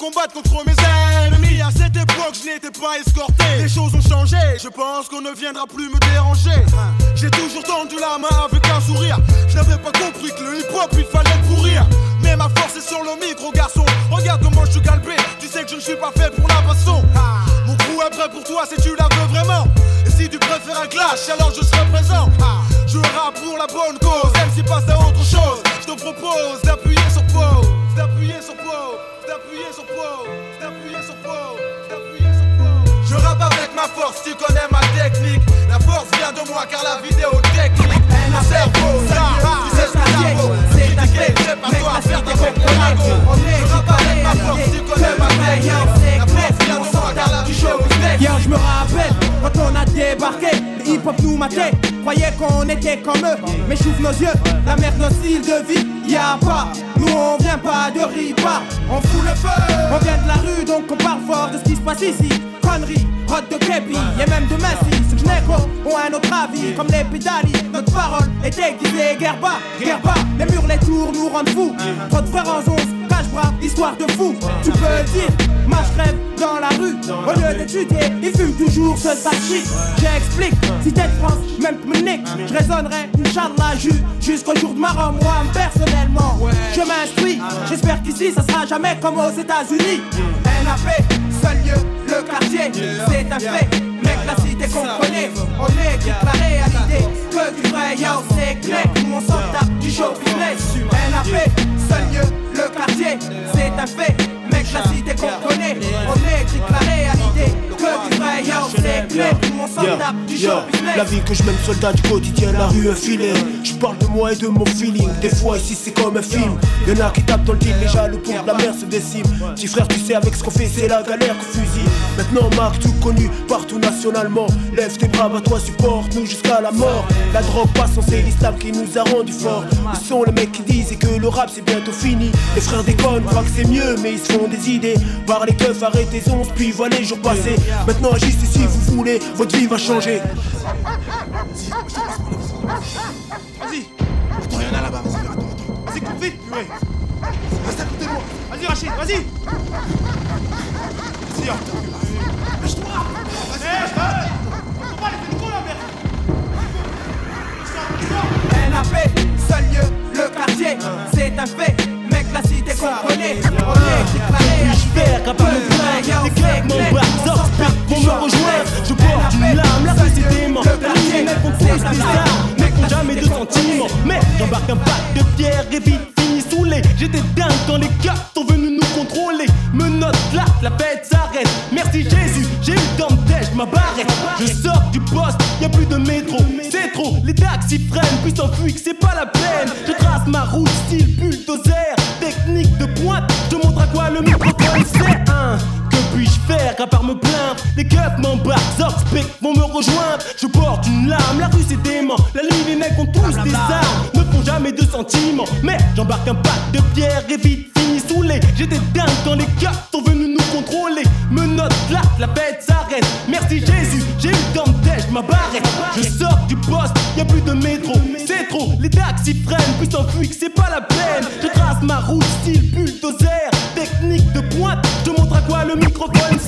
combattre contre mes ennemis. À cette époque, je n'étais pas escorté. Les choses ont changé, je pense qu'on ne viendra plus me déranger. J'ai toujours tendu la main avec un sourire. Je n'avais pas compris que le hip-hop il fallait le pourrir. Mais ma force est sur le micro, garçon. Regarde comment je suis galbé. Tu sais que je ne suis pas fait pour la baston. Mon crew est prêt pour toi si tu la veux vraiment. Et si tu préfères un clash, alors je serai présent. Je rappe pour la bonne cause, même si passe à autre chose. Je te propose d'appuyer sur pause, d'appuyer sur pause, d'appuyer sur pause, d'appuyer sur pause, d'appuyer sur pause. Je rappe avec ma force, tu connais ma technique. La force vient de moi car la vidéo technique. Mon cerveau, là, tu sais ce que ça vaut. Critiquer, j'ai pas toi à faire les ragots. Je rappe avec ma force, tu connais ma technique. Hier je me rappelle quand on a débarqué, le hip hop nous matait, croyait qu'on était comme eux, mais j'ouvre nos yeux, la merde notre style de vie, y a pas, nous on vient pas de ripa, on fout le feu, on vient de la rue donc on parle fort de ce qui se passe ici, conneries, rot de képi, y'a même de Messi, ceux que ont un autre avis, comme les pédalis, notre parole est déguisée, guerre bas, guerre bas, les murs, les tours nous rendent fous, trop de frères en histoire de fou, tu peux le dire, je rêve dans la rue, au lieu d'étudier, ils fument toujours ce shit. J'explique, si t'es de France, même nique, je raisonnerai, Inch'Allah, ju- jusqu'au jour de ma moi personnellement. Je m'instruis, j'espère qu'ici ça sera jamais comme aux États-Unis. NAP, seul lieu, le quartier, c'est un fait. Mec, la cité connaît, on équipe la réalité. Que du vrai, yo, c'est clair, nous on s'en tape du show business. NAP, seul lieu, le quartier, c'est un fait. Mec, la cité qu'on connaît, on équipe la La vie que je mène soldat du quotidien, la rue un filet Je parle de moi et de mon feeling. Des fois ici c'est comme un film. Y'en a qui tapent dans le deal, les jaloux pour la merde se déciment Petit frère tu sais avec ce qu'on fait c'est la galère qu'on fusille. Maintenant Marc tout connu partout nationalement. Lève tes bras, toi supporte nous jusqu'à la mort. La drogue passe c'est l'islam qui nous a rendu forts. Ils sont les mecs qui disent que le rap c'est bientôt fini? Les frères déconnent, croient que c'est mieux mais ils se font des idées. Par les keufs arrêtez les onces puis voilà les jours passés Maintenant agissez si vous voulez, votre vie va changer Vas-y Attends, y'en a là-bas, vas-y, attends, attends. Vas-y, coupe vite. Reste à côté de moi. Vas-y, Rachid, vas-y. Vas-y, attends. Lâche-toi. Vas-y, pas les la merde. NAP, seul lieu, le quartier, c'est un fait. Qu'on connaît, on équipe la réalité. à part mon plein, les clubs m'embarquent, Zorspec vont me rejoindre. Je porte une lame, la rue c'est dément. La elle compte des stars, mec font jamais de sentiments. Mais j'embarque un pack de pierre et vite fini saoulé. J'étais dingue quand les gars sont venus nous contrôler. Me note là, la fête s'arrête. Merci Jésus, j'ai eu dans tête ma barrette. Je sors du poste, y a plus de métro. C'est trop, les taxis freinent, puis s'enfuient, que c'est pas la peine. Je trace ma route, style bulldozer. À part me plaindre Les keufs m'embarquent, Zorspec vont me rejoindre. Je porte une lame, la rue c'est dément. La nuit, les mecs ont tous des armes, ne font jamais de sentiments. Mais j'embarque un pack de pierre et vite fini saoulé. J'étais dingue quand les keufs sont venus nous contrôler. Me note là, la fête s'arrête. Merci Jésus, j'ai eu tête ma barrette. Je sors du poste, y a plus de métro. C'est trop, les taxis freinent, puis s'enfuient, que c'est pas la peine. Je trace ma route, style bulldozer. Technique de pointe, je montre à quoi le microphone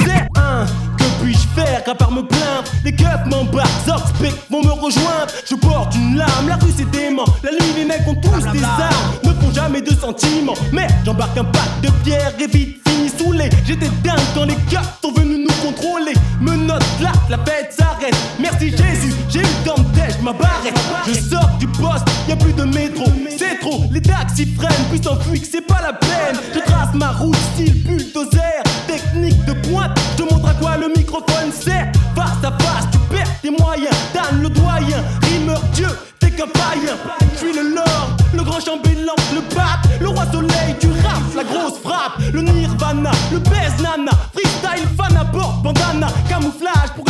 que puis-je faire à part me plaindre? Les keufs m'embarquent, Zorspec vont me rejoindre. Je porte une lame, la rue c'est dément. La nuit, les mecs ont tous des armes, ne font jamais de sentiments. Mais j'embarque un pack de pierre et vite fini saoulé. J'étais dingue quand les keufs sont venus nous contrôler. Me note là, la fête s'arrête. Merci Jésus, j'ai eu dans tête ma barrette. Je sors du poste, y a plus de métro. C'est taxi freine, puis s'enfuit que c'est pas la peine. Je trace ma route style bulldozer, microphone sert. Face à face, tu perds tes moyens. Dan le doyen, rimeur Dieu, t'es qu'un païen. Suis le lord, le grand chambellan, le pape, le roi soleil du rap, la grosse frappe, le nirvana, le baise nana, freestyle fan à bord, bandana, camouflage pour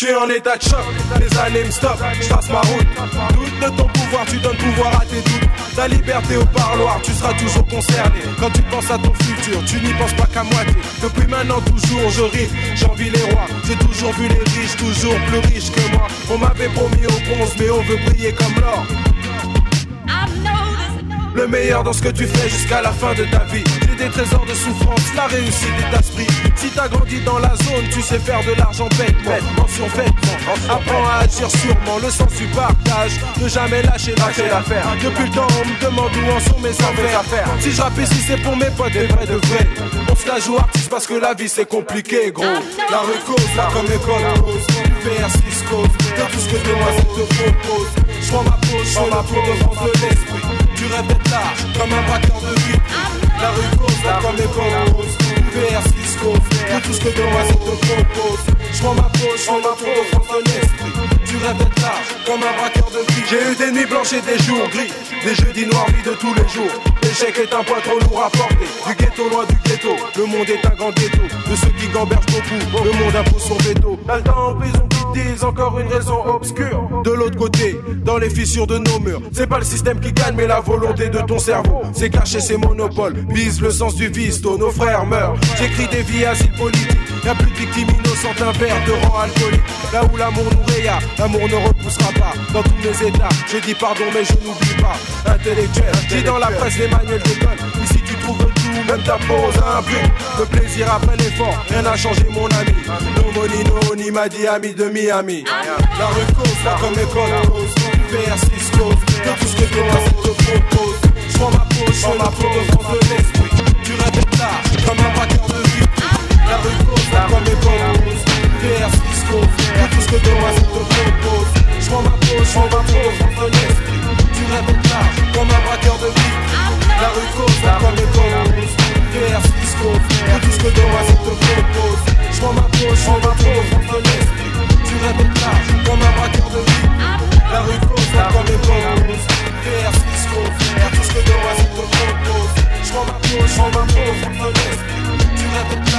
Je suis en état de choc, les années me stoppent, je trace ma route. Doute de ton pouvoir, tu donnes pouvoir à tes doutes. Ta liberté au parloir, tu seras toujours concerné. Quand tu penses à ton futur, tu n'y penses pas qu'à moitié. Depuis maintenant, toujours je ris, j'envie les rois. J'ai toujours vu les riches, toujours plus riches que moi. On m'avait promis au bronze, mais on veut briller comme l'or. Le meilleur dans ce que tu fais jusqu'à la fin de ta vie. J'ai des trésors de souffrance, la réussite est d'esprit. Si t'as grandi dans la zone, tu sais faire de l'argent bêtement. Mention vêtement, apprends à agir sûrement. Le sens du partage, ne jamais lâcher l'affaire. Depuis le temps, on me demande où en sont mes affaires. Si je rappe ici, c'est pour mes potes, des vrais de vrais. On se la joue artiste parce que la vie c'est compliqué, gros. La rue cause, là comme les potes cause. VR6 cause, de tout ce que demoiselle te propose. Je prends ma pause, je prends ma peau de France de l'esprit. Tu d'être large, comme un braqueur de vie. La rue cause, là comme les cause. VR6 cause, de tout ce que demoiselle te propose. Je prends ma pause, je ma peau de France de l'esprit. Tu d'être large, comme un braqueur de vie. J'ai eu des nuits blanches et des jours gris. Des jeudis noirs, vie de tous les jours. L'échec est un poids trop lourd à porter. Du ghetto loin du ghetto, le monde est un grand ghetto. De ceux qui gambergent beaucoup, le monde impose son veto. Temps en prison disent encore une raison obscure. De l'autre côté, dans les fissures de nos murs, c'est pas le système qui gagne, mais la volonté de ton cerveau. C'est cacher ses monopoles, vise le sens du vice, tôt nos frères meurent. J'écris des vies asile politiques, y'a plus de victimes innocentes, un verre de rang alcoolique. Là où l'amour nous réa, l'amour ne repoussera pas. Dans tous mes états, je dis pardon, mais je n'oublie pas. Intellectuel, dis dans la presse les manuels. Tout, même ta pose un peu. Le plaisir après l'effort, rien n'a changé mon ami. No money, no ni m'a dit ami de Miami. La rue cause, là comme école cause. VR6 cause, de tout ce que toi te propose. J'prends ma pause, j'prends ma peau de France de l'esprit. Tu d'être là, comme un braqueur de vie. La rue cause, là comme école cause. VR6 cause, de tout ce que toi te propose. J'prends ma pause, j'prends ma peau de France de l'esprit. Tu d'être là, comme un braqueur de vie. La rue cause, la pomme de cause Pierre, ce qui tout ce que demain je te propose Je ma poche, je ma peau, contre l'esprit Tu rêves large, comme un braqueur de vie. La rue cause, la pomme de cause Pierre, ce qui tout ce que demain je te propose Je ma poche, je ma peau, Tu rêves